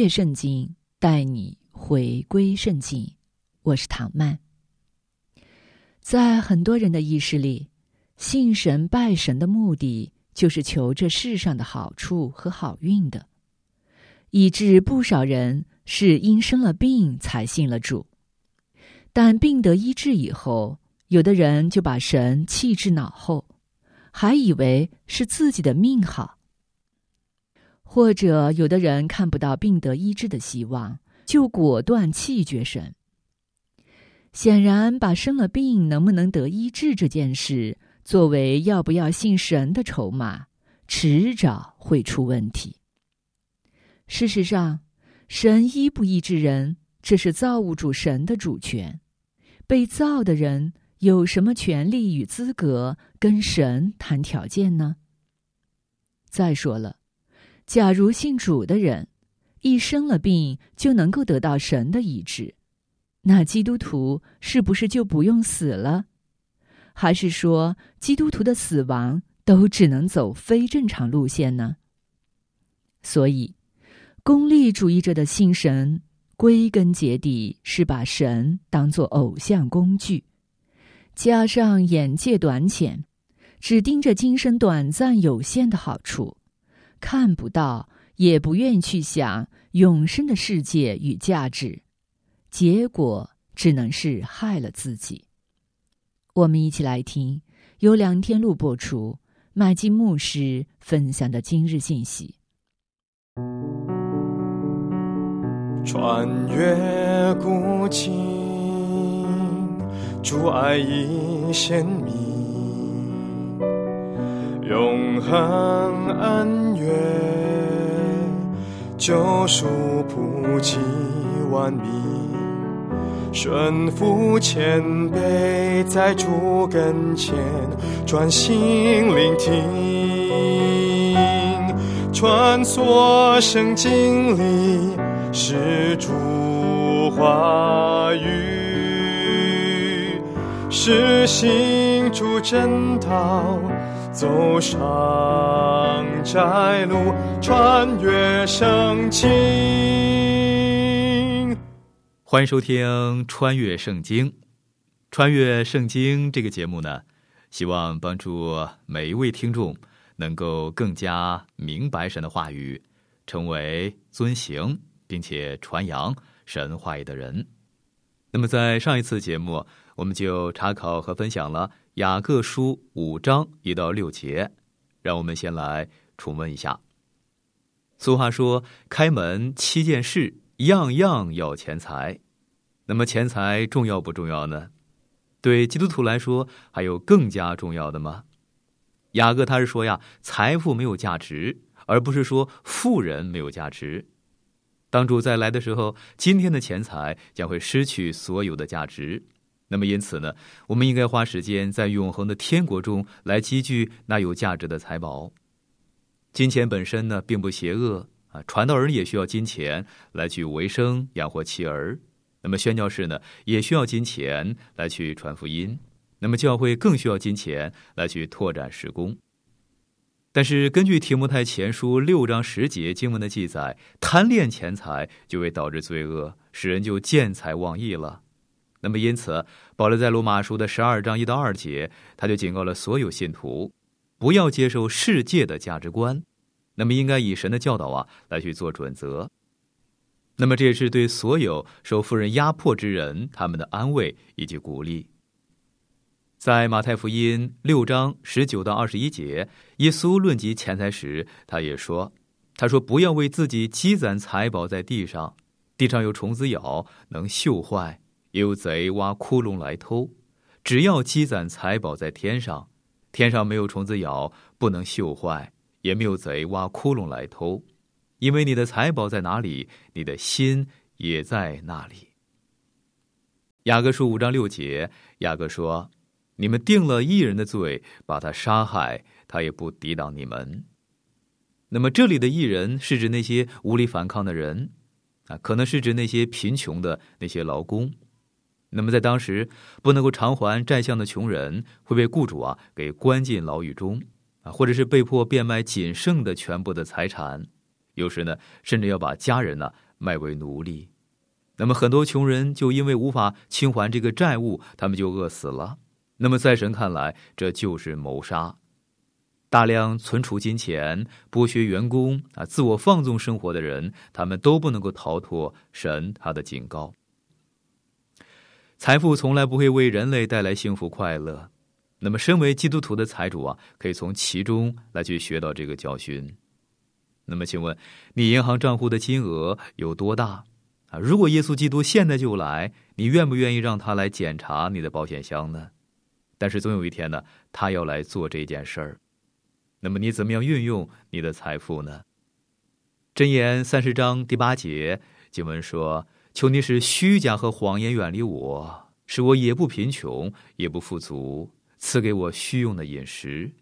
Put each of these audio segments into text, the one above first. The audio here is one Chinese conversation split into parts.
穿越圣经，带你回归圣经。我是唐曼。在很多人的意识里。信神拜神的目的，就是求这世上的好处和好运的，以致不少人是因生了病才信了主。但病得医治以后，有的人就把神弃置脑后，还以为是自己的命好；或者有的人看不到病得医治的希望，就果断弃绝神。显然，把生了病能不能得医治这件事。作为要不要信神的筹码，迟早会出问题。事实上，神医不医治人，这是造物主神的主权。被造的人有什么权利与资格跟神谈条件呢？再说了，假如信主的人一生了病就能够得到神的医治，那基督徒是不是就不用死了？还是说，基督徒的死亡都只能走非正常路线呢？所以，功利主义者的信神，归根结底是把神当作偶像工具，加上眼界短浅，只盯着今生短暂有限的好处，看不到，也不愿去想永生的世界与价值，结果只能是害了自己。我们一起来听由梁天禄播出、麦金牧师分享的今日信息。穿越古今，主爱已显明，永恒恩怨，救赎普及万民。顺服谦卑，在主跟前专心聆听，穿梭圣经里是主话语，是行主正道，走上窄路，穿越圣经。欢迎收听《穿越圣经》。穿越圣经这个节目呢，希望帮助每一位听众能够更加明白神的话语，成为遵行并且传扬神话语的人。那么，在上一次节目，我们就查考和分享了雅各书五章一到六节。让我们先来重温一下。俗话说：“开门七件事。”样样要钱财，那么钱财重要不重要呢？对基督徒来说，还有更加重要的吗？雅各他是说呀，财富没有价值，而不是说富人没有价值。当主再来的时候，今天的钱财将会失去所有的价值。那么因此呢，我们应该花时间在永恒的天国中来积聚那有价值的财宝。金钱本身呢，并不邪恶。啊，传道人也需要金钱来去维生、养活妻儿；那么宣教士呢，也需要金钱来去传福音；那么教会更需要金钱来去拓展施工。但是，根据提摩太前书六章十节经文的记载，贪恋钱财就会导致罪恶，使人就见财忘义了。那么，因此保罗在罗马书的十二章一到二节，他就警告了所有信徒，不要接受世界的价值观。那么应该以神的教导啊来去做准则。那么这也是对所有受富人压迫之人他们的安慰以及鼓励。在马太福音六章十九到二十一节，耶稣论及钱财时，他也说：“他说不要为自己积攒财宝在地上，地上有虫子咬，能锈坏；有贼挖窟窿来偷。只要积攒财宝在天上，天上没有虫子咬，不能锈坏。”也没有贼挖窟窿来偷，因为你的财宝在哪里，你的心也在那里。雅各书五章六节，雅各说：“你们定了一人的罪，把他杀害，他也不抵挡你们。”那么这里的艺人是指那些无力反抗的人，啊，可能是指那些贫穷的那些劳工。那么在当时不能够偿还债项的穷人，会被雇主啊给关进牢狱中，啊，或者是被迫变卖仅剩的全部的财产，有时呢甚至要把家人呢卖为奴隶。那么很多穷人就因为无法清还这个债务，他们就饿死了。那么在神看来，这就是谋杀。大量存储金钱、剥削员工啊、自我放纵生活的人，他们都不能够逃脱神他的警告。财富从来不会为人类带来幸福快乐。那么，身为基督徒的财主啊，可以从其中来去学到这个教训。那么，请问你银行账户的金额有多大啊？如果耶稣基督现在就来，你愿不愿意让他来检查你的保险箱呢？但是，总有一天呢，他要来做这件事儿。那么你怎么样运用你的财富呢？箴言三十章第八节经文说：“求你使虚假和谎言远离我，使我也不贫穷也不富足，赐给我虚用的饮食。”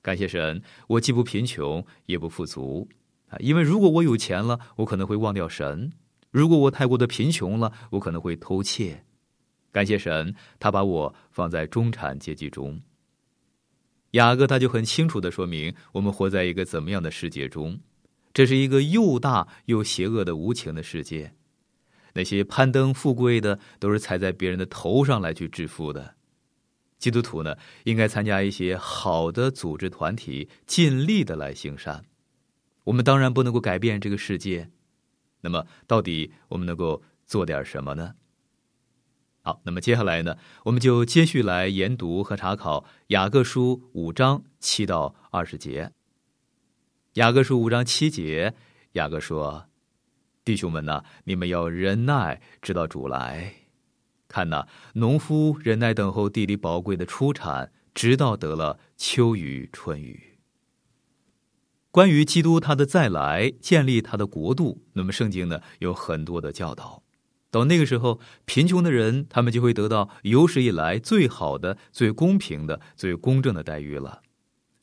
感谢神，我既不贫穷也不富足啊！因为如果我有钱了，我可能会忘掉神；如果我太过的贫穷了，我可能会偷窃。感谢神，他把我放在中产阶级中。雅各他就很清楚的说明，我们活在一个怎么样的世界中？这是一个又大又邪恶的无情的世界。那些攀登富贵的，都是踩在别人的头上来去致富的。基督徒呢，应该参加一些好的组织团体，尽力的来行善。我们当然不能够改变这个世界，那么到底我们能够做点什么呢？好，那么接下来呢，我们就接续来研读和查考雅各书五章七到二十节。雅各书五章七节，雅各说：“弟兄们呐，你们要忍耐，直到主来。看呐，农夫忍耐等候地里宝贵的出产，直到得了秋雨春雨。关于基督他的再来，建立他的国度，那么圣经呢有很多的教导。”到那个时候，贫穷的人他们就会得到有史以来最好的、最公平的、最公正的待遇了。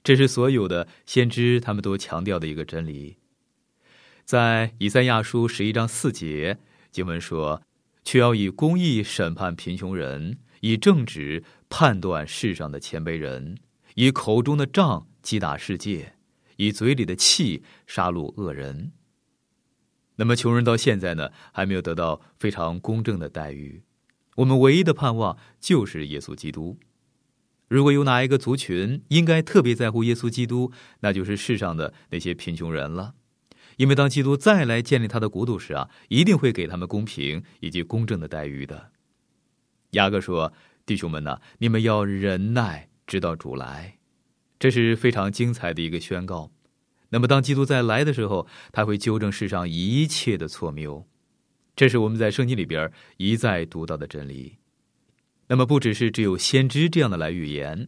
这是所有的先知他们都强调的一个真理。在以赛亚书十一章四节经文说：“却要以公义审判贫穷人，以正直判断世上的谦卑人，以口中的杖击打世界，以嘴里的气杀戮恶人。”那么，穷人到现在呢，还没有得到非常公正的待遇。我们唯一的盼望就是耶稣基督。如果有哪一个族群应该特别在乎耶稣基督，那就是世上的那些贫穷人了。因为当基督再来建立他的国度时啊，一定会给他们公平以及公正的待遇的。雅各说：“弟兄们呐，你们要忍耐，直到主来。”这是非常精彩的一个宣告。那么，当基督再来的时候，他会纠正世上一切的错谬，这是我们在圣经里边一再读到的真理。那么，不只是只有先知这样的来预言，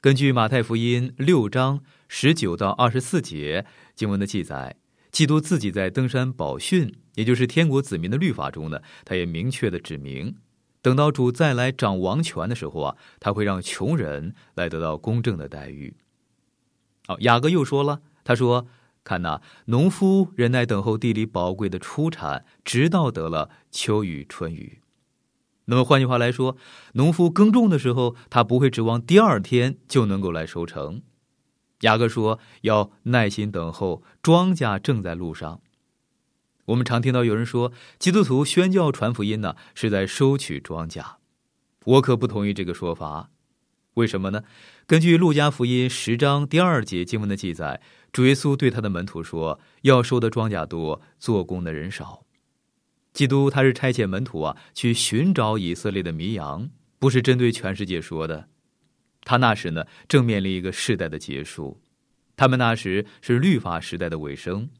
根据马太福音六章十九到二十四节经文的记载，基督自己在登山宝训，也就是天国子民的律法中呢，他也明确的指明，等到主再来掌王权的时候啊，他会让穷人来得到公正的待遇。好，雅各又说了。他说：“看呐，农夫忍耐等候地里宝贵的出产，直到得了秋雨春雨。那么换句话来说，农夫耕种的时候，他不会指望第二天就能够来收成。雅各说要耐心等候，庄稼正在路上。我们常听到有人说，基督徒宣教传福音呢，是在收取庄稼。我可不同意这个说法。为什么呢？根据路加福音十章第二节经文的记载。”主耶稣对他的门徒说：“要收的庄稼多，做工的人少。”基督他是差遣门徒啊，去寻找以色列的迷羊，不是针对全世界说的。他那时呢，正面临一个世代的结束，他们那时是律法时代的尾声。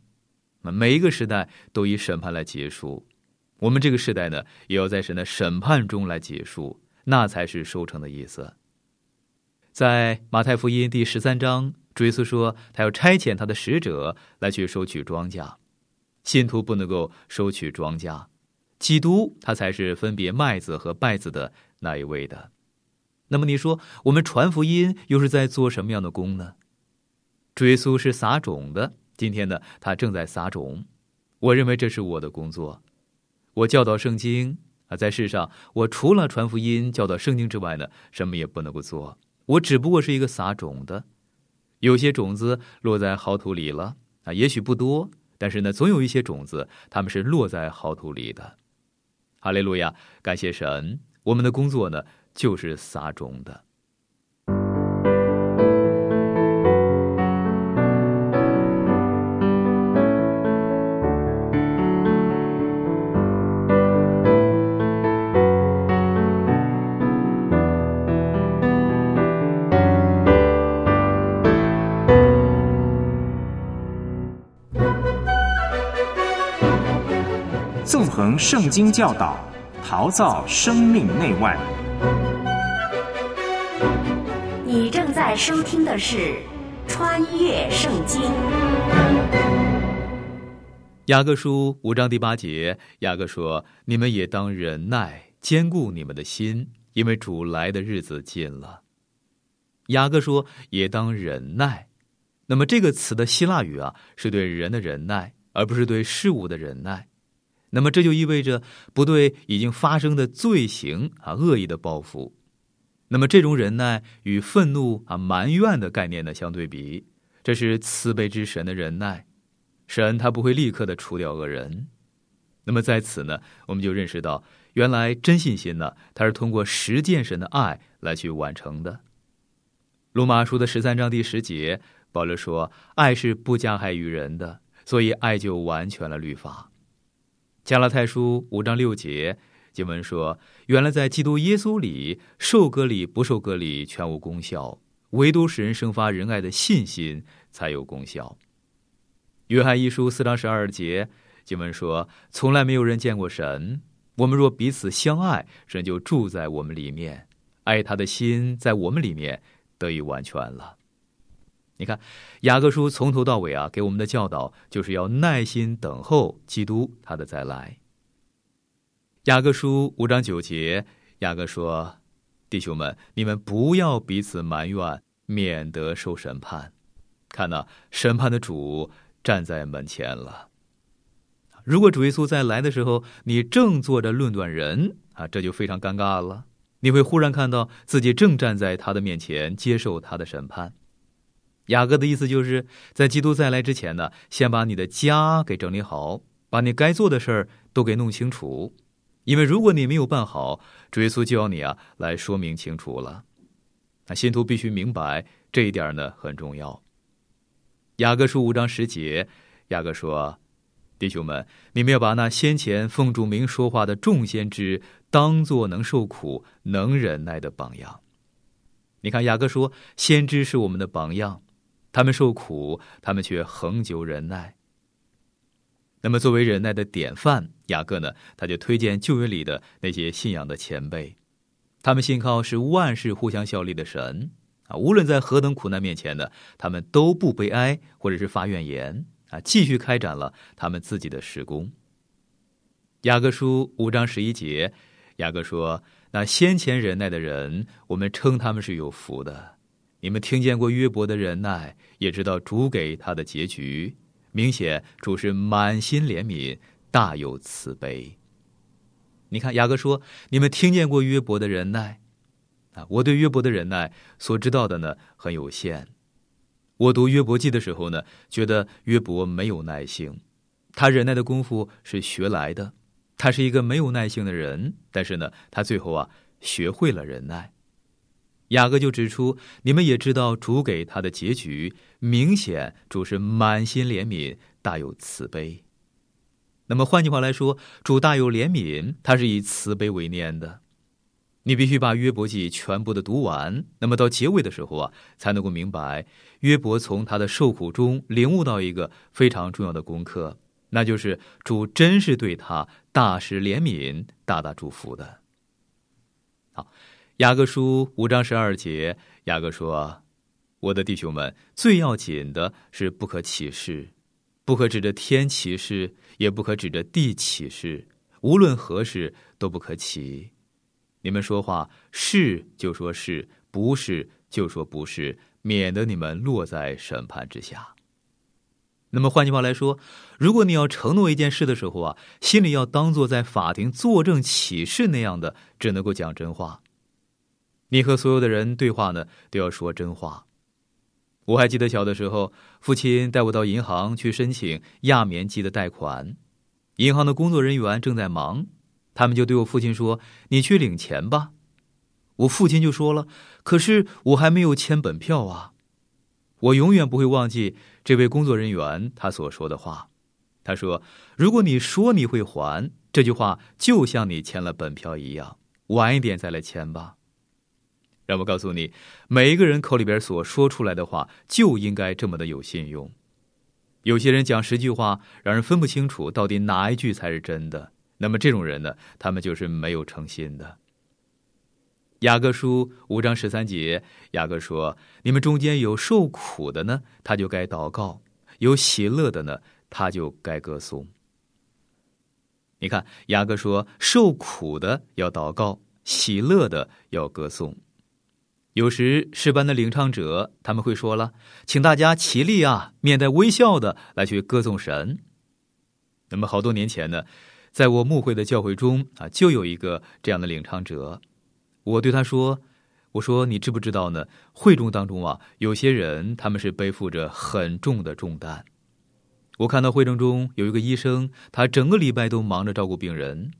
每一个时代都以审判来结束，我们这个时代呢，也要在神的审判中来结束，那才是收成的意思。在马太福音第十三章。主耶稣说，他要差遣他的使者来去收取庄稼，信徒不能够收取庄稼，基督他才是分别麦子和稗子的那一位的。那么你说，我们传福音又是在做什么样的工呢？主耶稣是撒种的，今天呢，他正在撒种。我认为这是我的工作，我教导圣经啊，在世上，我除了传福音、教导圣经之外呢，什么也不能够做。我只不过是一个撒种的。有些种子落在好土里了啊，也许不多，但是呢，总有一些种子，他们是落在好土里的。哈利路亚，感谢神，我们的工作呢，就是撒种的。纵横圣经教导，陶造生命内外。收听的是《穿越圣经》。雅各书五章第八节，雅各说：“你们也当忍耐，坚固你们的心，因为主来的日子近了。”雅各说：“也当忍耐。”那么这个词的希腊语啊，是对人的忍耐，而不是对事物的忍耐。那么这就意味着不对已经发生的罪行啊恶意的报复。那么这种忍耐与愤怒啊埋怨的概念呢相对比，这是慈悲之神的忍耐，神他不会立刻的除掉恶人。那么在此呢，我们就认识到，原来真信心呢，它是通过实践神的爱来去完成的。罗马书的十三章第十节，保罗说：“爱是不加害于人的，所以爱就完全了律法。”加拉太书五章六节经文说：“原来在基督耶稣里，受割礼不受割礼全无功效，唯独使人生发仁爱的信心才有功效。”约翰一书四章十二节经文说：“从来没有人见过神，我们若彼此相爱，神就住在我们里面，爱他的心在我们里面得以完全了。”你看，雅各书从头到尾啊，给我们的教导就是要耐心等候基督他的再来。雅各书五章九节，雅各说：“弟兄们，你们不要彼此埋怨，免得受审判。看呐，审判的主站在门前了。如果主耶稣在来的时候，你正坐着论断人啊，这就非常尴尬了。你会忽然看到自己正站在他的面前，接受他的审判。”雅各的意思就是在基督再来之前呢，先把你的家给整理好，把你该做的事儿都给弄清楚。因为如果你没有办好，主耶稣就要你啊来说明清楚了。那信徒必须明白这一点呢很重要。雅各书五章十节，雅各说：“弟兄们，你们要把那先前奉主名说话的众先知当作能受苦、能忍耐的榜样。”你看，雅各说：“先知是我们的榜样。”他们受苦，他们却恒久忍耐。那么，作为忍耐的典范，雅各呢，他就推荐旧约里的那些信仰的前辈，他们信靠是万事互相效力的神啊，无论在何等苦难面前呢，他们都不悲哀或者是发怨言啊，继续开展了他们自己的施工。雅各书五章十一节，雅各说：“那先前忍耐的人，我们称他们是有福的。”你们听见过约伯的忍耐，也知道主给他的结局。明显主是满心怜悯，大有慈悲。你看雅各说：“你们听见过约伯的忍耐啊？”我对约伯的忍耐所知道的呢很有限。我读约伯记的时候呢，觉得约伯没有耐性，他忍耐的功夫是学来的。他是一个没有耐性的人，但是呢，他最后啊学会了忍耐。雅各就指出，你们也知道主给他的结局，明显主是满心怜悯，大有慈悲。那么换句话来说，主大有怜悯，他是以慈悲为念的。你必须把约伯记全部的读完，那么到结尾的时候啊，才能够明白约伯从他的受苦中领悟到一个非常重要的功课，那就是主真是对他大施怜悯，大大祝福的。雅各书五章十二节，雅各说：“我的弟兄们，最要紧的是不可起誓，不可指着天起誓，也不可指着地起誓，无论何事都不可起。你们说话是就说是，不是就说不是，免得你们落在审判之下。那么换句话来说，如果你要承诺一件事的时候啊，心里要当做在法庭作证起誓那样的，只能够讲真话。你和所有的人对话呢，都要说真话。我还记得小的时候，父亲带我到银行去申请亚棉机的贷款，银行的工作人员正在忙，他们就对我父亲说：“你去领钱吧。”我父亲就说了：“可是我还没有签本票啊。”我永远不会忘记这位工作人员他所说的话。他说：“如果你说你会还，这句话就像你签了本票一样，晚一点再来签吧。”让我告诉你，每一个人口里边所说出来的话，就应该这么的有信用。有些人讲十句话，让人分不清楚到底哪一句才是真的。那么这种人呢，他们就是没有诚心的。雅各书五章十三节，雅各说：“你们中间有受苦的呢，他就该祷告；有喜乐的呢，他就该歌颂。”你看，雅各说：“受苦的要祷告，喜乐的要歌颂。”有时诗班的领唱者他们会说了，请大家起立啊，面带微笑的来去歌颂神。那么好多年前呢，在我牧会的教会中啊，就有一个这样的领唱者。我对他说：“我说你知不知道呢？会众当中啊，有些人他们是背负着很重的重担。我看到会众中有一个医生，他整个礼拜都忙着照顾病人；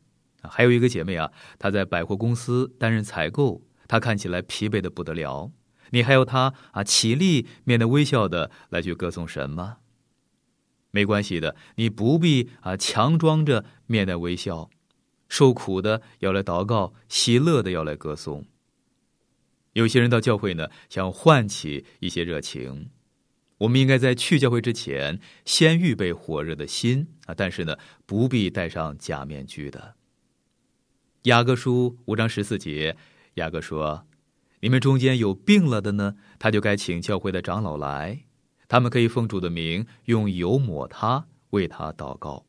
还有一个姐妹啊，她在百货公司担任采购。”他看起来疲惫的不得了，你还要他啊起立，面带微笑的来去歌颂神吗？没关系的，你不必啊强装着面带微笑，受苦的要来祷告，喜乐的要来歌颂。有些人到教会呢，想唤起一些热情，我们应该在去教会之前，先预备火热的心啊，但是呢，不必戴上假面具的。雅各书五章十四节。雅各说：“你们中间有病了的呢，他就该请教会的长老来，他们可以奉主的名用油抹他，为他祷告。”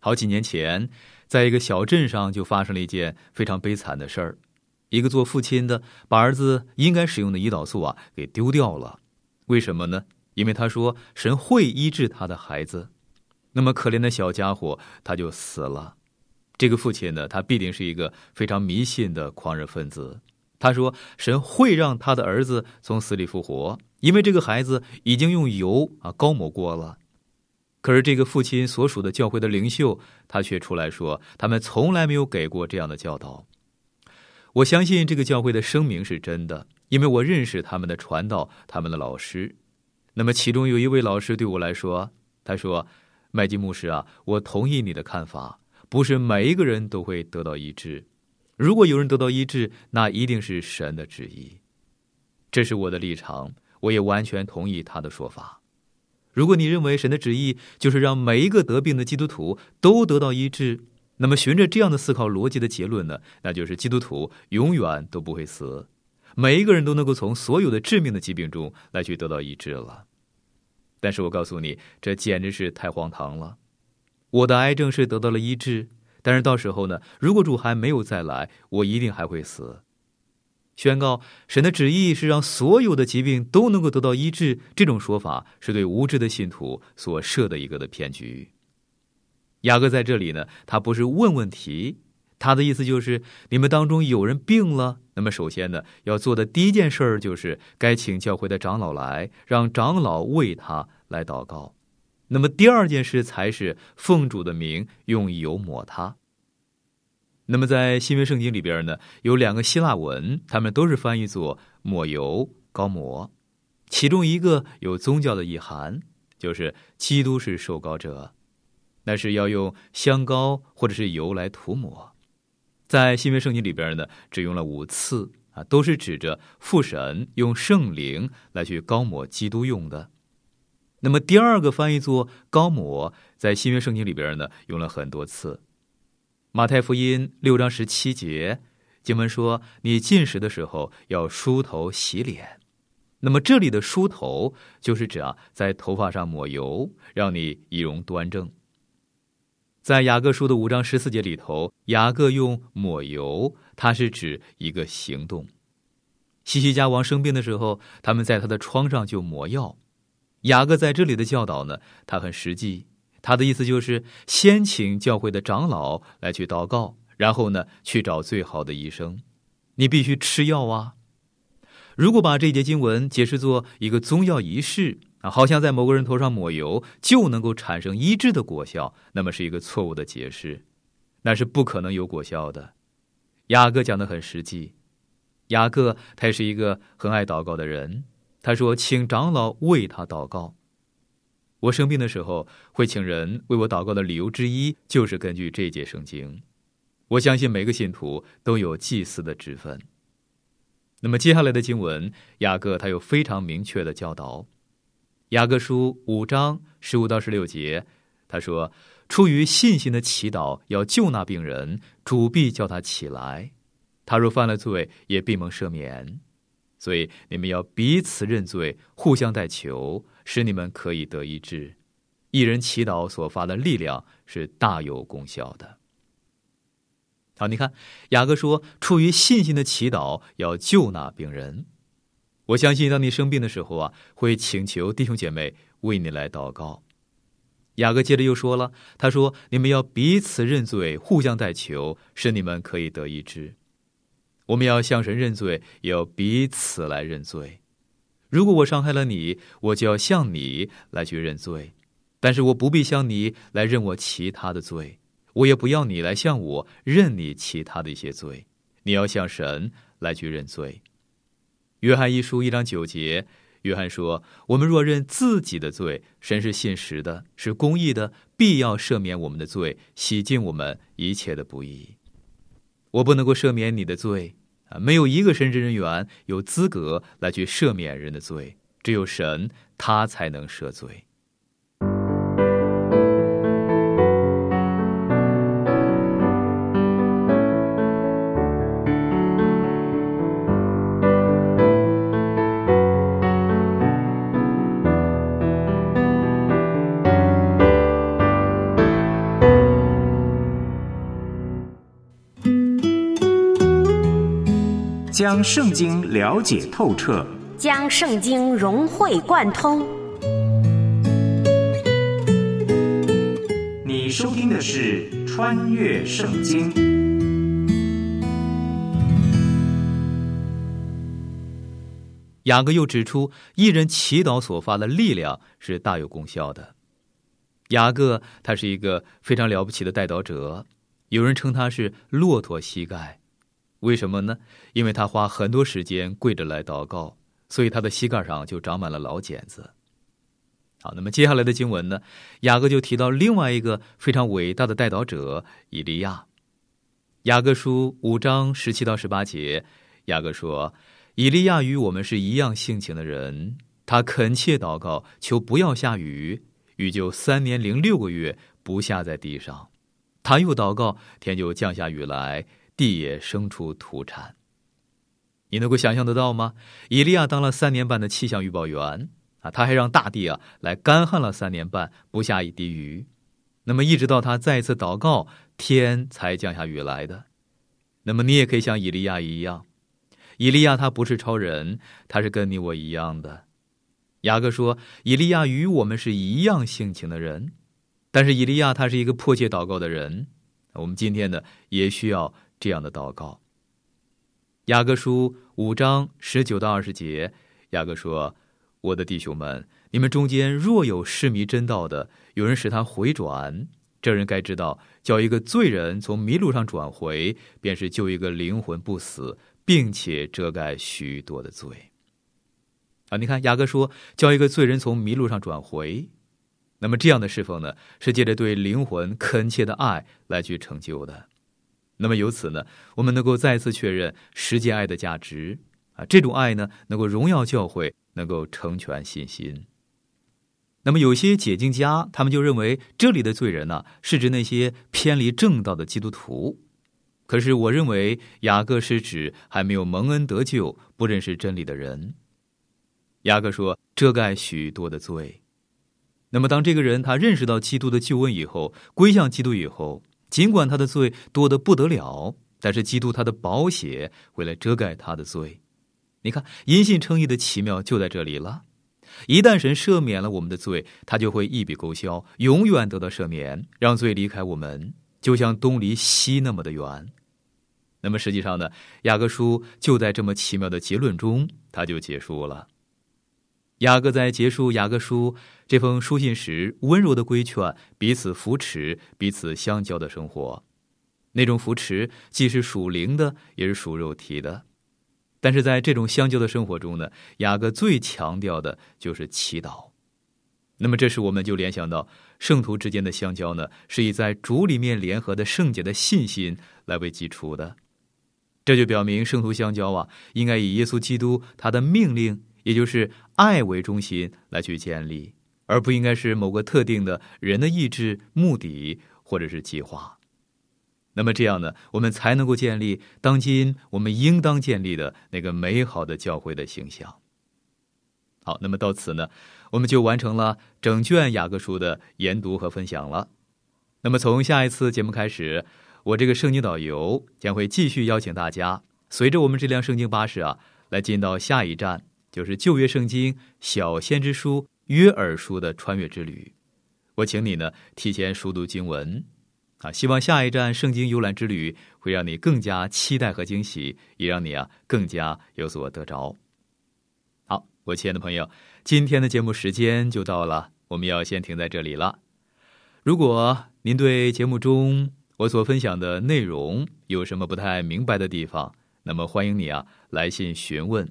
好几年前，在一个小镇上就发生了一件非常悲惨的事儿：一个做父亲的把儿子应该使用的胰岛素啊给丢掉了。为什么呢？因为他说神会医治他的孩子，那么可怜的小家伙他就死了。这个父亲呢，他必定是一个非常迷信的狂热分子。他说：“神会让他的儿子从死里复活，因为这个孩子已经用油啊高抹过了。”可是这个父亲所属的教会的领袖，他却出来说：“他们从来没有给过这样的教导。”我相信这个教会的声明是真的，因为我认识他们的传道，他们的老师。那么其中有一位老师对我来说，他说：“麦基牧师啊，我同意你的看法。”不是每一个人都会得到医治，如果有人得到医治，那一定是神的旨意。这是我的立场，我也完全同意他的说法。如果你认为神的旨意就是让每一个得病的基督徒都得到医治，那么循着这样的思考逻辑的结论呢，那就是基督徒永远都不会死，每一个人都能够从所有的致命的疾病中来去得到医治了。但是我告诉你，这简直是太荒唐了。我的癌症是得到了医治，但是到时候呢，如果主还没有再来，我一定还会死。宣告神的旨意是让所有的疾病都能够得到医治，这种说法是对无知的信徒所设的一个的骗局。雅各在这里呢，他不是问问题，他的意思就是：你们当中有人病了，那么首先呢，要做的第一件事儿就是该请教会的长老来，让长老为他来祷告。那么第二件事才是奉主的名用油抹他。那么在新约圣经里边呢，有两个希腊文，他们都是翻译作抹油、高抹，其中一个有宗教的意涵，就是基督是受膏者，那是要用香膏或者是油来涂抹。在新约圣经里边呢，只用了五次啊，都是指着父神用圣灵来去高抹基督用的。那么第二个翻译作高抹，在新约圣经里边呢用了很多次。马太福音六章十七节经文说：“你进食的时候要梳头洗脸。”那么这里的梳头就是指啊，在头发上抹油，让你仪容端正。在雅各书的五章十四节里头，雅各用抹油，它是指一个行动。西西家王生病的时候，他们在他的窗上就抹药。雅各在这里的教导呢，他很实际，他的意思就是先请教会的长老来去祷告，然后呢去找最好的医生。你必须吃药啊！如果把这节经文解释作一个宗教仪式啊，好像在某个人头上抹油就能够产生医治的果效，那么是一个错误的解释，那是不可能有果效的。雅各讲的很实际。雅各他是一个很爱祷告的人，他说：“请长老为他祷告。”我生病的时候会请人为我祷告的理由之一，就是根据这节圣经。我相信每个信徒都有祭祀的职分。那么接下来的经文，雅各他有非常明确的教导。雅各书五章十五到十六节，他说：“出于信心的祈祷要救那病人，主必叫他起来。”他若犯了罪，也必蒙赦免，所以你们要彼此认罪，互相代求，使你们可以得医治。一人祈祷所发的力量是大有功效的。好，你看雅各说，出于信心的祈祷要救那病人。我相信，当你生病的时候啊，会请求弟兄姐妹为你来祷告。雅各接着又说了，他说：“你们要彼此认罪，互相代求，使你们可以得医治。”我们要向神认罪，也要彼此来认罪。如果我伤害了你，我就要向你来去认罪。但是我不必向你来认我其他的罪，我也不要你来向我认你其他的一些罪。你要向神来去认罪。约翰一书一章九节，约翰说：“我们若认自己的罪，神是信实的，是公义的，必要赦免我们的罪，洗净我们一切的不义。”我不能够赦免你的罪啊！没有一个神职人员有资格来去赦免人的罪，只有神，他才能赦罪。圣经了解透彻，将圣经融会贯通。你收听的是《穿越圣经》。雅各又指出，一人祈祷所发的力量是大有功效的。雅各他是一个非常了不起的带祷者，有人称他是“骆驼膝盖”。为什么呢？因为他花很多时间跪着来祷告，所以他的膝盖上就长满了老茧子。好，那么接下来的经文呢？雅各就提到另外一个非常伟大的代祷者以利亚。雅各书五章十七到十八节，雅各说：“以利亚与我们是一样性情的人，他恳切祷告，求不要下雨，雨就三年零六个月不下在地上。他又祷告，天就降下雨来。”地也生出土产，你能够想象得到吗？以利亚当了三年半的气象预报员啊，他还让大地啊来干旱了三年半，不下一滴雨。那么一直到他再次祷告，天才降下雨来的。那么你也可以像以利亚一样，以利亚他不是超人，他是跟你我一样的。雅各说，以利亚与我们是一样性情的人，但是以利亚他是一个迫切祷告的人。我们今天呢，也需要。这样的祷告。雅各书五章十九到二十节，雅各说：“我的弟兄们，你们中间若有失迷真道的，有人使他回转，这人该知道，叫一个罪人从迷路上转回，便是救一个灵魂不死，并且遮盖许多的罪。”啊，你看雅各说，叫一个罪人从迷路上转回，那么这样的侍奉呢，是借着对灵魂恳切的爱来去成就的。那么由此呢，我们能够再次确认实践爱的价值啊！这种爱呢，能够荣耀教会，能够成全信心。那么有些解经家，他们就认为这里的罪人呢，是指那些偏离正道的基督徒。可是我认为雅各是指还没有蒙恩得救、不认识真理的人。雅各说：“遮盖许多的罪。”那么，当这个人他认识到基督的救恩以后，归向基督以后，尽管他的罪多得不得了，但是基督他的宝血会来遮盖他的罪。你看，因信称义的奇妙就在这里了。一旦神赦免了我们的罪，他就会一笔勾销，永远得到赦免，让罪离开我们，就像东离西那么的远。那么实际上呢，雅各书就在这么奇妙的结论中，他就结束了。雅各在结束雅各书这封书信时，温柔的规劝彼此扶持、彼此相交的生活。那种扶持既是属灵的，也是属肉体的。但是在这种相交的生活中呢，雅各最强调的就是祈祷。那么，这时我们就联想到圣徒之间的相交呢，是以在主里面联合的圣洁的信心来为基础的。这就表明圣徒相交啊，应该以耶稣基督他的命令。也就是爱为中心来去建立，而不应该是某个特定的人的意志、目的或者是计划。那么这样呢，我们才能够建立当今我们应当建立的那个美好的教会的形象。好，那么到此呢，我们就完成了整卷雅各书的研读和分享了。那么从下一次节目开始，我这个圣经导游将会继续邀请大家，随着我们这辆圣经巴士啊，来进到下一站。就是旧约圣经小先知书约珥书的穿越之旅，我请你呢提前熟读经文，啊，希望下一站圣经游览之旅会让你更加期待和惊喜，也让你啊更加有所得着。好，我亲爱的朋友，今天的节目时间就到了，我们要先停在这里了。如果您对节目中我所分享的内容有什么不太明白的地方，那么欢迎你啊来信询问。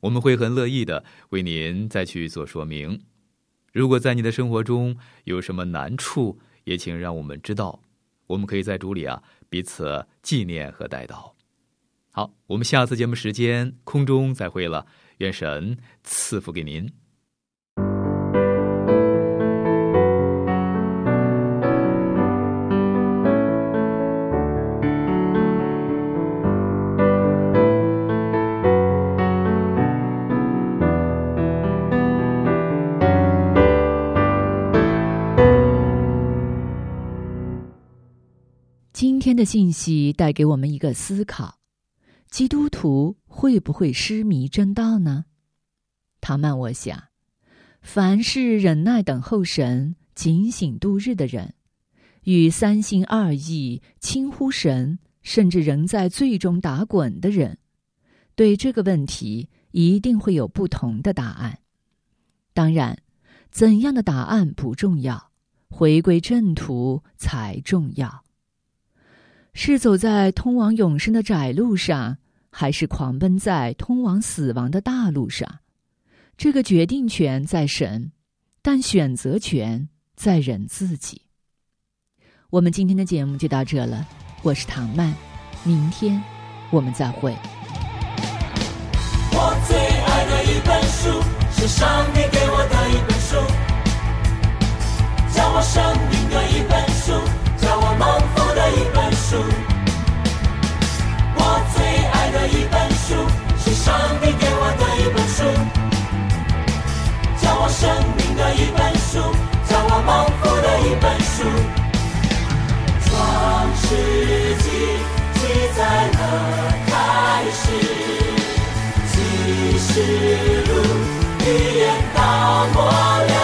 我们会很乐意的为您再去做说明。如果在你的生活中有什么难处，也请让我们知道，我们可以在主里啊彼此纪念和带到。好，我们下次节目时间空中再会了，愿神赐福给您。天的信息带给我们一个思考：基督徒会不会失迷正道呢？唐曼，我想，凡是忍耐等候神、警醒度日的人，与三心二意、轻忽神，甚至仍在罪中打滚的人，对这个问题一定会有不同的答案。当然，怎样的答案不重要，回归正途才重要。是走在通往永生的窄路上，还是狂奔在通往死亡的大路上？这个决定权在神，但选择权在人自己。我们今天的节目就到这了，我是唐曼，明天我们再会。我最爱的一本书，是上帝给我的一本书，教我生命的一本书。叫我蒙福的一本书。我最爱的一本书是上帝给我的一本书，叫我生命的一本书，叫我蒙福的一本书。创世纪记载了开始，启示录预言到末了。